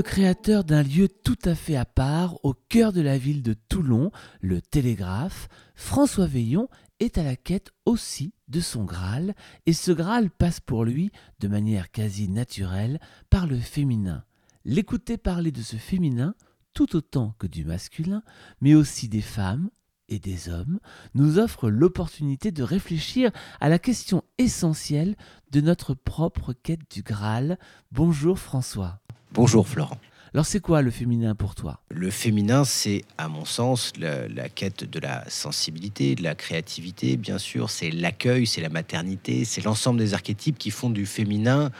Créateur d'un lieu tout à fait à part au cœur de la ville de Toulon, le Télégraphe. François Veillon est à la quête aussi de son Graal, et ce Graal passe pour lui, de manière quasi naturelle, par le féminin. L'écouter parler de ce féminin, tout autant que du masculin, mais aussi des femmes et des hommes, nous offre l'opportunité de réfléchir à la question essentielle de notre propre quête du Graal. Bonjour François. Bonjour Florent. Alors c'est quoi le féminin pour toi? Le féminin, c'est à mon sens la, la, quête de la sensibilité, de la créativité, bien sûr. C'est l'accueil, c'est la maternité, c'est l'ensemble des archétypes qui font du féminin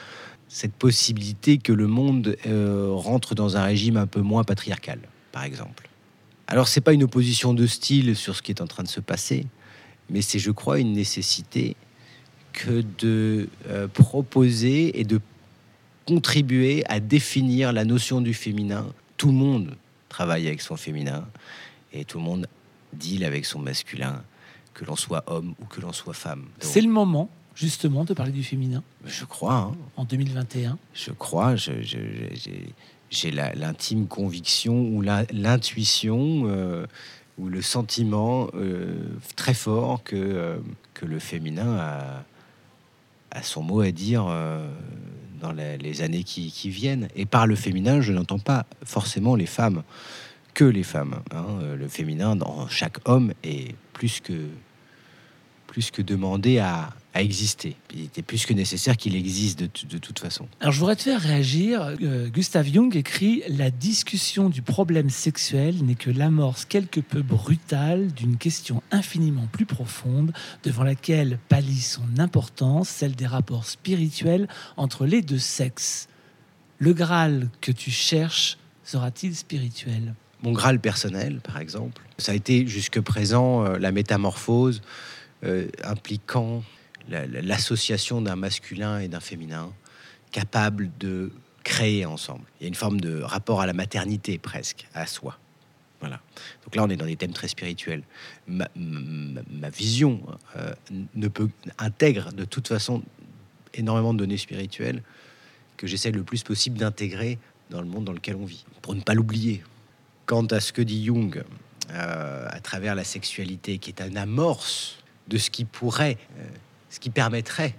cette possibilité que le monde euh, rentre dans un régime un peu moins patriarcal, par exemple. Alors c'est pas une opposition de style sur ce qui est en train de se passer, mais c'est, je crois, une nécessité que de euh, proposer et de contribuer à définir la notion du féminin. Tout le monde travaille avec son féminin et tout le monde deal avec son masculin, que l'on soit homme ou que l'on soit femme. C'est le moment justement de parler du féminin Je crois. Hein. En 2021 Je crois. J'ai l'intime conviction ou l'intuition euh, ou le sentiment euh, très fort que, euh, que le féminin a, a, son mot à dire dans les, années qui, viennent. Et par le féminin, je n'entends pas forcément les femmes, que les femmes. Hein. Le féminin dans chaque homme est plus que, plus que demandé à, à exister. Il était plus que nécessaire qu'il existe de, de, toute façon. Alors je voudrais te faire réagir. Euh, Gustav Jung écrit La discussion du problème sexuel n'est que l'amorce quelque peu brutale d'une question infiniment plus profonde devant laquelle pâlit son importance, celle des rapports spirituels entre les deux sexes. Le Graal que tu cherches sera-t-il spirituel? Mon Graal personnel, par exemple, ça a été jusque présent euh, la métamorphose euh, impliquant l'association d'un masculin et d'un féminin capable de créer ensemble. Il y a une forme de rapport à la maternité presque, à soi. Voilà. Donc là, on est dans des thèmes très spirituels. Ma, vision euh, ne peut intègre de toute façon énormément de données spirituelles que j'essaie le plus possible d'intégrer dans le monde dans lequel on vit, pour ne pas l'oublier. Quant à ce que dit Jung, euh, à travers la sexualité, qui est un amorce de ce qui pourrait euh, ce qui permettrait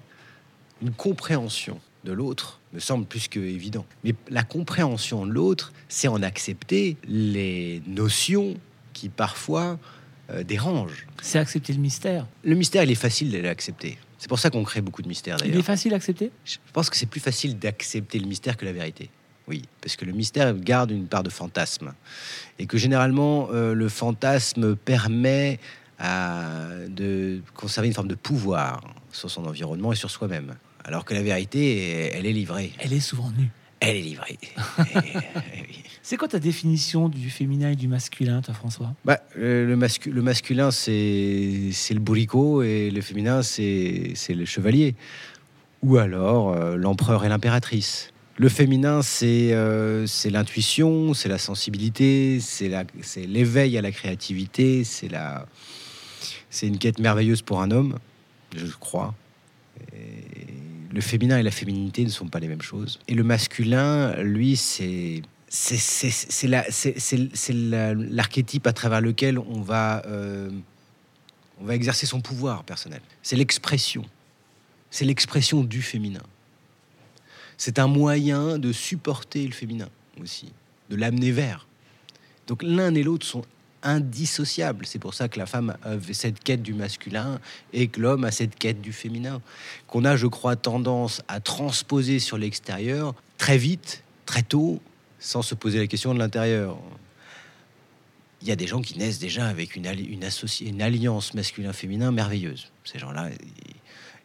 une compréhension de l'autre me semble plus que évident. Mais la compréhension de l'autre, c'est en accepter les notions qui parfois euh, dérangent. C'est accepter le mystère. Le mystère, il est facile de l'accepter. C'est pour ça qu'on crée beaucoup de mystères d'ailleurs. Il est facile à accepter? Je pense que c'est plus facile d'accepter le mystère que la vérité. Oui, parce que le mystère garde une part de fantasme. Et que généralement, euh, le fantasme permet à, de conserver une forme de pouvoir sur son environnement et sur soi-même. Alors que la vérité, elle est livrée. Elle est souvent nue. Elle est livrée. C'est quoi ta définition du féminin et du masculin, toi, François? Bah, le, mascu le, masculin, c'est le bourricot et le féminin, c'est le chevalier. Ou alors euh, l'empereur et l'impératrice. Le féminin, c'est euh, l'intuition, c'est la sensibilité, c'est l'éveil à la créativité, c'est la, c'est une quête merveilleuse pour un homme, je crois. Le féminin et la féminité ne sont pas les mêmes choses. Et le masculin, lui, c'est c'est l'archétype à travers lequel on va, euh, on va exercer son pouvoir personnel. C'est l'expression. C'est l'expression du féminin. C'est un moyen de supporter le féminin aussi, de l'amener vers. Donc l'un et l'autre sont indissociable. C'est pour ça que la femme a cette quête du masculin et que l'homme a cette quête du féminin, qu'on a, je crois, tendance à transposer sur l'extérieur très vite, très tôt, sans se poser la question de l'intérieur. Il y a des gens qui naissent déjà avec une, une, alliance masculin-féminin merveilleuse. Ces gens-là,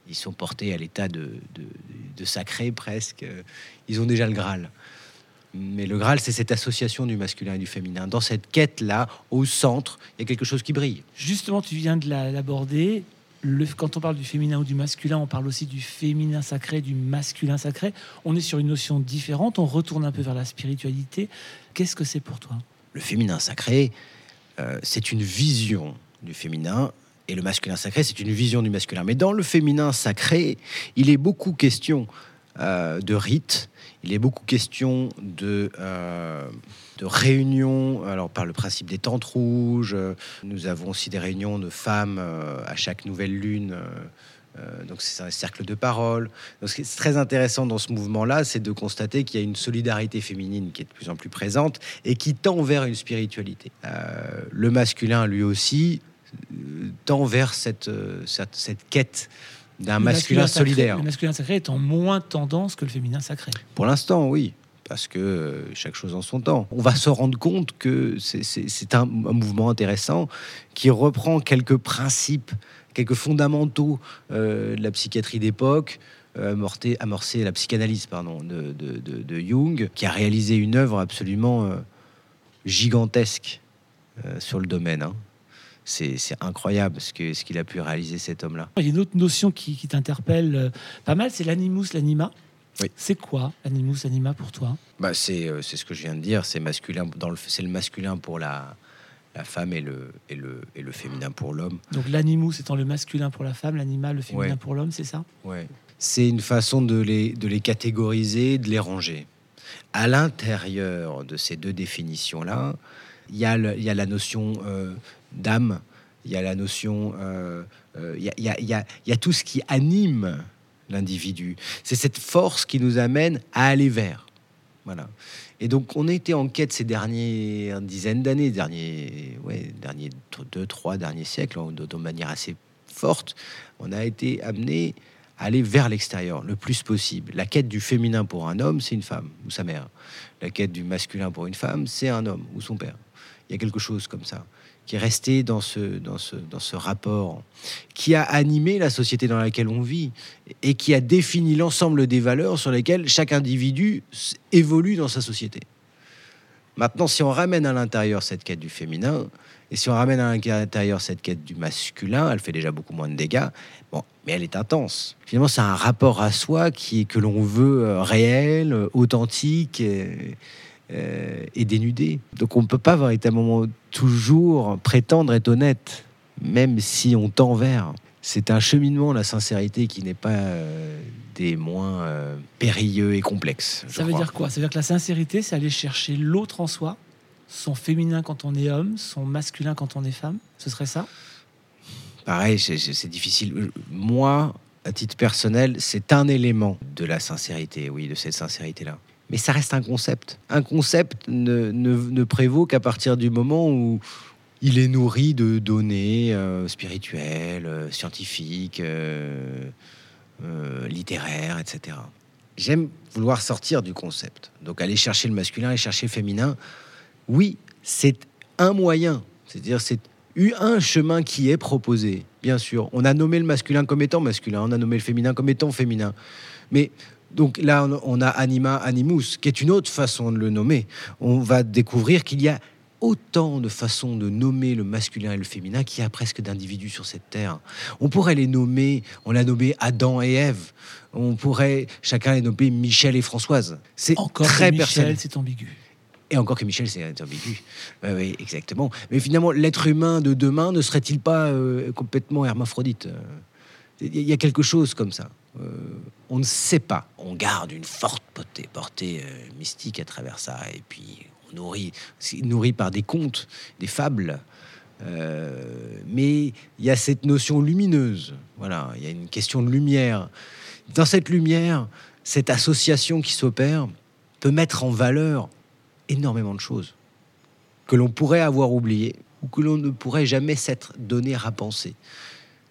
ils sont portés à l'état de, de sacré presque. Ils ont déjà le Graal. Mais le Graal, c'est cette association du masculin et du féminin. Dans cette quête-là, au centre, il y a quelque chose qui brille. Justement, tu viens de l'aborder. Le, quand on parle du féminin ou du masculin, on parle aussi du féminin sacré, du masculin sacré. On est sur une notion différente. On retourne un peu vers la spiritualité. Qu'est-ce que c'est pour toi? Le féminin sacré, euh, c'est une vision du féminin et le masculin sacré, c'est une vision du masculin. Mais dans le féminin sacré, il est beaucoup question euh, de rites. Il est beaucoup question de, euh, de réunions, alors par le principe des tentes rouges. Nous avons aussi des réunions de femmes euh, à chaque nouvelle lune. donc c'est un cercle de parole. Donc ce qui est très intéressant dans ce mouvement-là, c'est de constater qu'il y a une solidarité féminine qui est de plus en plus présente et qui tend vers une spiritualité. Le masculin, lui aussi, tend vers cette, cette quête d'un masculin, sacré- solidaire. Le masculin sacré est en moins tendance que le féminin sacré. Pour l'instant, oui. Parce que chaque chose en son temps. On va se rendre compte que c'est- un, un mouvement intéressant qui reprend quelques principes, quelques fondamentaux euh, de la psychiatrie d'époque, euh, amorcé la psychanalyse pardon, de, de- de- de Jung, qui a réalisé une œuvre absolument euh, gigantesque euh, sur le domaine. hein. C'est incroyable ce qu'il a pu réaliser cet homme-là. Il y a une autre notion qui, qui t'interpelle euh, pas mal, c'est l'animus, l'anima. Oui. C'est quoi l'animus, l'anima pour toi? Bah, c'est euh, c'est ce que je viens de dire, c'est masculin dans le c'est le masculin pour la la femme et le et le et le féminin pour l'homme. Donc l'animus étant le masculin pour la femme, l'animal le féminin Ouais. pour l'homme, c'est ça? Ouais. C'est une façon de les de les catégoriser, de les ranger. À l'intérieur de ces deux définitions là, il y a la notion euh, d'âme, il y a la notion il y a- tout ce qui anime l'individu. C'est cette force qui nous amène à aller vers. Voilà. Et donc, on a été en quête ces dernières dizaines d'années, derniers, ouais, derniers deux, trois derniers siècles, de, de manière assez forte. On a été amené à aller vers l'extérieur le plus possible. La quête du féminin pour un homme, c'est une femme ou sa mère. La quête du masculin pour une femme, c'est un homme ou son père. Il y a quelque chose comme ça qui est resté dans ce, dans ce, dans ce rapport, qui a animé la société dans laquelle on vit et qui a défini l'ensemble des valeurs sur lesquelles chaque individu évolue dans sa société. Maintenant, si on ramène à l'intérieur cette quête du féminin, et si on ramène à l'intérieur cette quête du masculin, elle fait déjà beaucoup moins de dégâts, bon, mais elle est intense. Finalement, c'est un rapport à soi qui est, que l'on veut euh, réel, euh, authentique et, euh, et dénudé. Donc on ne peut pas véritablement toujours prétendre être honnête, même si on tend vers. C'est un cheminement, la sincérité, qui n'est pas euh, des moins euh, périlleux et complexes. Ça veut crois. dire quoi? Ça veut dire que la sincérité, c'est aller chercher l'autre en soi, son féminin quand on est homme, son masculin quand on est femme? Ce serait ça? Pareil, c'est difficile. Moi, à titre personnel, c'est un élément de la sincérité, oui, de cette sincérité-là. Mais ça reste un concept. Un concept ne, ne- ne prévaut qu'à partir du moment où il est nourri de données euh, spirituelles, euh, scientifiques, euh, littéraires, etc. J'aime vouloir sortir du concept. Donc aller chercher le masculin et chercher le féminin, oui, c'est un moyen. C'est-à-dire, c'est un chemin qui est proposé, bien sûr. On a nommé le masculin comme étant masculin, on a nommé le féminin comme étant féminin. Mais donc là, on- a anima, animus, qui est une autre façon de le nommer. On va découvrir qu'il y a autant de façons de nommer le masculin et le féminin qu'il y a presque d'individus sur cette terre. On pourrait les nommer, on l'a nommé Adam et Ève. On pourrait chacun les nommer Michel et Françoise. C'est Encore très personnel. Michel, c'est ambigu. Et encore que Michel, c'est ambigu. Oui, oui, exactement. Mais finalement, l'être humain de demain ne serait-il pas euh, complètement hermaphrodite? Il y a quelque chose comme ça. Euh, on ne sait pas. On garde une forte portée, euh, mystique à travers ça. Et puis, on nourrit, nourri par des contes, des fables. Euh, mais il y a cette notion lumineuse. Voilà, il y a une question de lumière. Dans cette lumière, cette association qui s'opère peut mettre en valeur énormément de choses que l'on pourrait avoir oubliées ou que l'on ne pourrait jamais s'être donné à penser.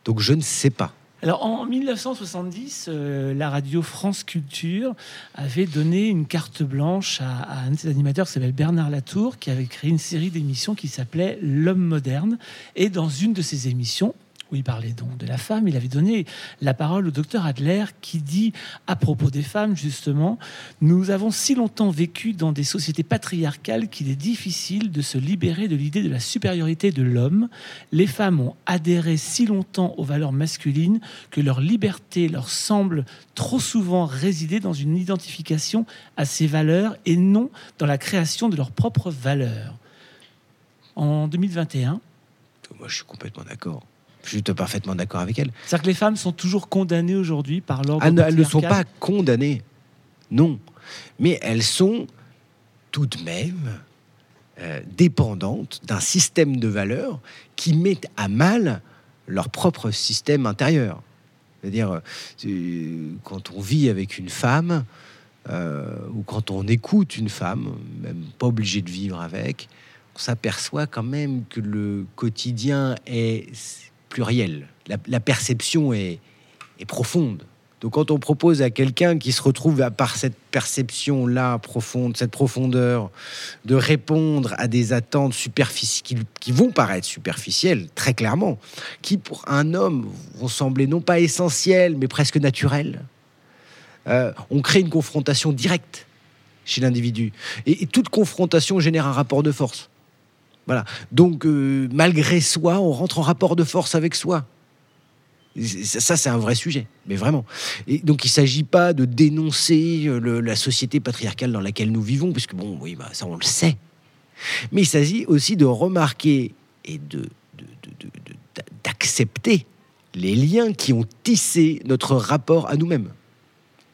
Donc je ne sais pas. Alors en 1970, euh, la radio France Culture avait donné une carte blanche à, un de ses animateurs qui s'appelle Bernard Latour, qui avait créé une série d'émissions qui s'appelait L'homme moderne. Et dans une de ces émissions, où il parlait donc de la femme, il avait donné la parole au docteur Adler qui dit à propos des femmes justement, nous avons si longtemps vécu dans des sociétés patriarcales qu'il est difficile de se libérer de l'idée de la supériorité de l'homme. Les femmes ont adhéré si longtemps aux valeurs masculines que leur liberté leur semble trop souvent résider dans une identification à ces valeurs et non dans la création de leurs propres valeurs. En 2021, Moi, je suis complètement d'accord. Je suis parfaitement d'accord avec elle. c'est-à-dire que les femmes sont toujours condamnées aujourd'hui par l'ordre Ah, elles ne sont pas condamnées. Non. Mais elles sont tout de même euh, dépendantes d'un système de valeurs qui met à mal leur propre système intérieur. C'est-à-dire, euh, quand on vit avec une femme, euh, ou quand on écoute une femme, même pas obligé de vivre avec, on s'aperçoit quand même que le quotidien est pluriel. La, perception est, profonde. Donc quand on propose à quelqu'un qui se retrouve à part cette perception-là profonde, cette profondeur, de répondre à des attentes superficielles qui, vont paraître superficielles, très clairement, qui pour un homme vont sembler non pas essentielles, mais presque naturelles, euh, on crée une confrontation directe chez l'individu. Et, toute confrontation génère un rapport de force. Voilà. Donc, euh, malgré soi, on rentre en rapport de force avec soi. Ça, c'est un vrai sujet, mais vraiment. Et donc, il ne s'agit pas de dénoncer euh, la société patriarcale dans laquelle nous vivons, puisque, bon, oui, bah, ça, on le sait. Mais il s'agit aussi de remarquer et d'accepter les liens qui ont tissé notre rapport à nous-mêmes.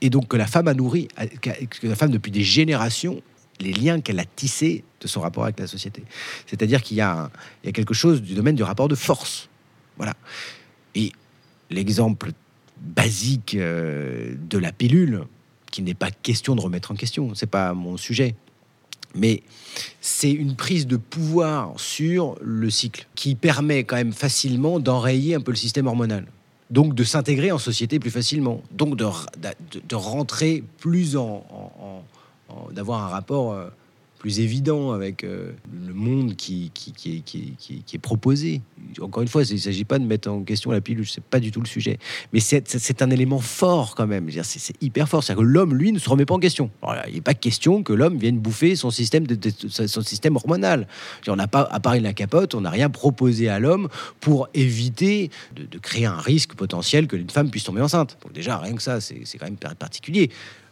Et donc que la femme a nourri, que la femme depuis des générations, les liens qu'elle a tissés de son rapport avec la société. C'est-à-dire qu'il y, a quelque chose du domaine du rapport de force. Voilà. Et l'exemple basique euh, de la pilule, qui n'est pas question de remettre en question, c'est pas mon sujet. Mais c'est une prise de pouvoir sur le cycle qui permet quand même facilement d'enrayer un peu le système hormonal. Donc de s'intégrer en société plus facilement. Donc de, rentrer plus en, d'avoir un rapport euh, plus évident avec euh, le monde qui, qui, qui, qui, est proposé. Encore une fois, il ne s'agit pas de mettre en question la pilule, c'est pas du tout le sujet. Mais c'est un élément fort quand même. C'est hyper fort. C'est-à-dire que l'homme, lui, ne se remet pas en question. il n'est pas question que l'homme vienne bouffer son système, de, son système hormonal. On n'a pas, à part la capote, on n'a rien proposé à l'homme pour éviter de, créer un risque potentiel que une femme puisse tomber enceinte. Déjà, rien que ça, c'est quand même particulier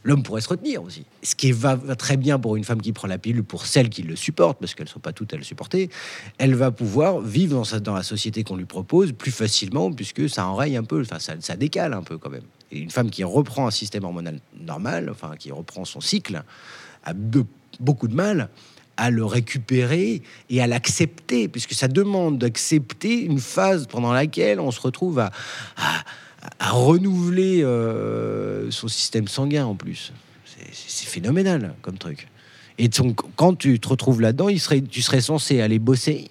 l'homme pourrait se retenir aussi. Ce qui va, très bien pour une femme qui prend la pilule, pour celles qui le supportent, parce qu'elles ne sont pas toutes à le supporter, elle va pouvoir vivre dans, dans la société qu'on lui propose plus facilement, puisque ça enraye un peu, enfin, ça, décale un peu quand même. Et une femme qui reprend un système hormonal normal, enfin, qui reprend son cycle, a beaucoup de mal à le récupérer et à l'accepter, puisque ça demande d'accepter une phase pendant laquelle on se retrouve à à renouveler euh, son système sanguin en plus. C'est phénoménal comme truc. Et donc, quand tu te retrouves là-dedans, tu serais censé aller bosser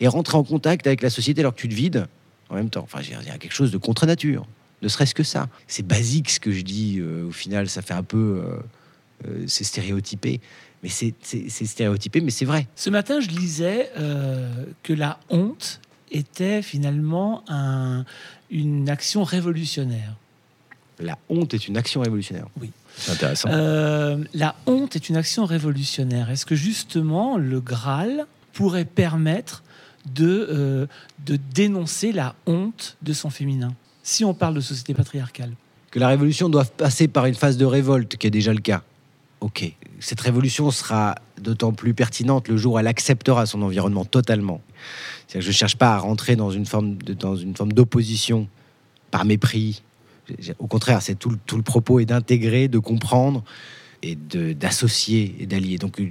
et rentrer en contact avec la société alors que tu te vides en même temps. Enfin, il y quelque chose de contre-nature, ne serait-ce que ça. C'est basique ce que je dis, euh, au final, ça fait un peu. Euh, c'est stéréotypé. Mais c'est stéréotypé, mais c'est vrai. Ce matin, je lisais que la honte était finalement un, une action révolutionnaire. La honte est une action révolutionnaire. Oui. C'est intéressant. Euh, la honte est une action révolutionnaire. Est-ce que justement le Graal pourrait permettre de, euh, de dénoncer la honte de son féminin Si on parle de société patriarcale? Que la révolution doit passer par une phase de révolte, qui est déjà le cas. Ok. Cette révolution sera d'autant plus pertinente le jour où elle acceptera son environnement totalement. Je ne cherche pas à rentrer dans une forme dans une forme d'opposition par mépris. Au contraire, c'est tout, le propos est d'intégrer, de comprendre et d'associer et d'allier. Donc,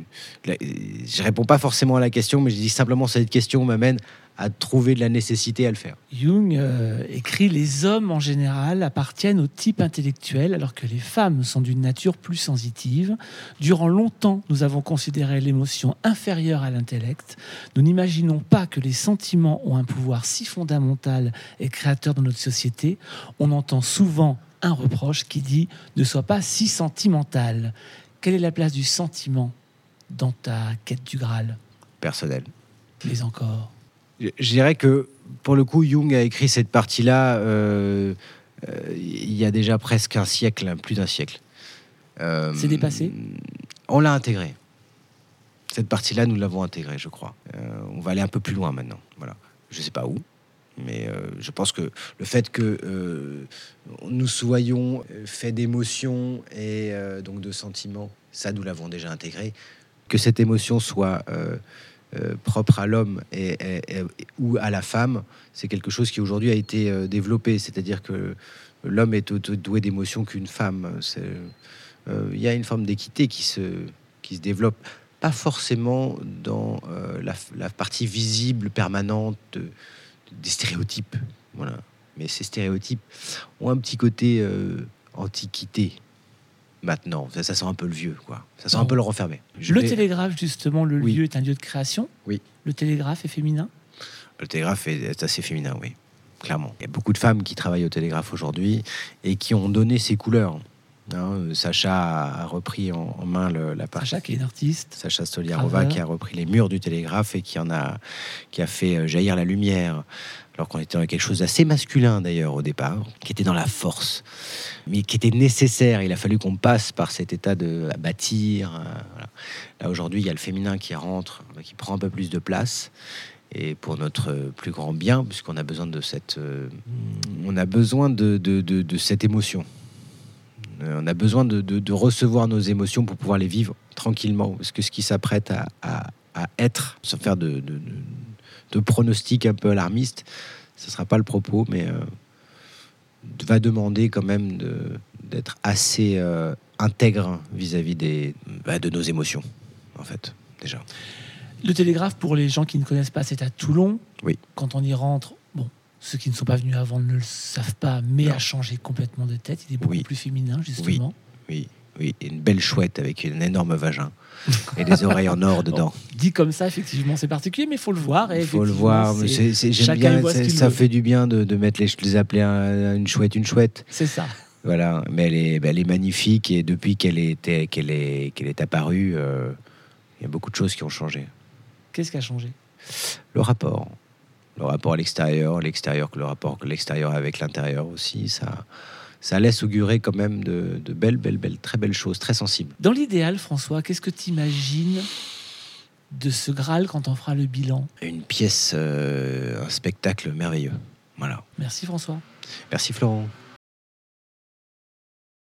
je réponds pas forcément à la question, mais je dis simplement cette question m'amène à trouver de la nécessité à le faire. Jung euh, écrit Les hommes en général appartiennent au type intellectuel alors que les femmes sont d'une nature plus sensitive. Durant longtemps, nous avons considéré l'émotion inférieure à l'intellect. Nous n'imaginons pas que les sentiments ont un pouvoir si fondamental et créateur dans notre société. On entend souvent un reproche qui dit ne sois pas si sentimental. Quelle est la place du sentiment dans ta quête du Graal? Personnel. Mais encore je dirais que pour le coup, Jung a écrit cette partie-là euh, euh, il y a déjà presque un siècle, plus d'un siècle. Euh, C'est dépassé On l'a intégré. Cette partie-là, nous l'avons intégrée, je crois. on va aller un peu plus loin maintenant. Voilà. Je ne sais pas où, mais je pense que le fait que nous soyons faits d'émotions et donc de sentiments, ça, nous l'avons déjà intégré. Que cette émotion soit euh, propre à l'homme et, ou à la femme, c'est quelque chose qui aujourd'hui a été euh, développé. C'est-à-dire que l'homme est doué d'émotions qu'une femme. euh, il y a une forme d'équité qui se, qui se développe, pas forcément dans la, partie visible, permanente de- des stéréotypes. Voilà. Mais ces stéréotypes ont un petit côté antiquité maintenant. Ça, ça sent un peu le vieux, quoi. Ça sent un peu le renfermé. Je Le vais- télégraphe, justement, le Oui. lieu est un lieu de création. Oui. Le télégraphe est féminin. Le télégraphe est, est assez féminin, oui, clairement. Il y a beaucoup de femmes qui travaillent au télégraphe aujourd'hui et qui ont donné ses couleurs. Hein, Sacha a repris en, en main le- la partie. Sacha, qui est une artiste. Sacha Stoliarova qui a repris les murs du télégraphe et qui en a, qui a fait euh, jaillir la lumière. Alors qu'on était dans quelque chose d'assez masculin d'ailleurs au départ, qui était dans la force, mais qui était nécessaire. Il a fallu qu'on passe par cet état de à bâtir. euh, voilà. Là aujourd'hui, il y a le féminin qui rentre, qui prend un peu plus de place. Et pour notre plus grand bien, puisqu'on a besoin de cette, euh, on a besoin de, de- de- de cette émotion. Euh, On a besoin de, de- de recevoir nos émotions pour pouvoir les vivre tranquillement. Parce que ce qui s'apprête à, à- à être, sans faire de, de, pronostics un peu alarmistes, ce ne sera pas le propos, mais euh, va demander quand même d'être assez euh, intègre vis-à-vis des, bah, de nos émotions, en fait, déjà. Le télégraphe, pour les gens qui ne connaissent pas, c'est à Toulon. Oui. Quand on y rentre, ceux qui ne sont pas venus avant ne le savent pas, mais Non. a changé complètement de tête. Il est beaucoup Oui. plus féminin, justement. Oui, oui, et une belle chouette avec un énorme vagin et des oreilles en or dedans. Dit comme ça, effectivement, c'est particulier, mais il faut le voir. Il faut le voir. c'est- J'aime chacun bien. Ça veut. fait du bien de, de mettre les, les appeler un- une chouette, une chouette. C'est ça. Voilà. Mais elle est, elle est magnifique et depuis qu'elle est, qu'elle est, qu'elle est apparue, euh, il y a beaucoup de choses qui ont changé. Qu'est-ce qui a changé? Le rapport, le rapport à l'extérieur, l'extérieur, le rapport que l'extérieur avec l'intérieur aussi, ça, ça laisse augurer quand même de, de belles, belles, belles, très belles choses, très sensibles. Dans l'idéal, François, qu'est-ce que tu imagines de ce Graal quand on fera le bilan? Une pièce, euh, un spectacle merveilleux. Voilà. Merci François. Merci Florent.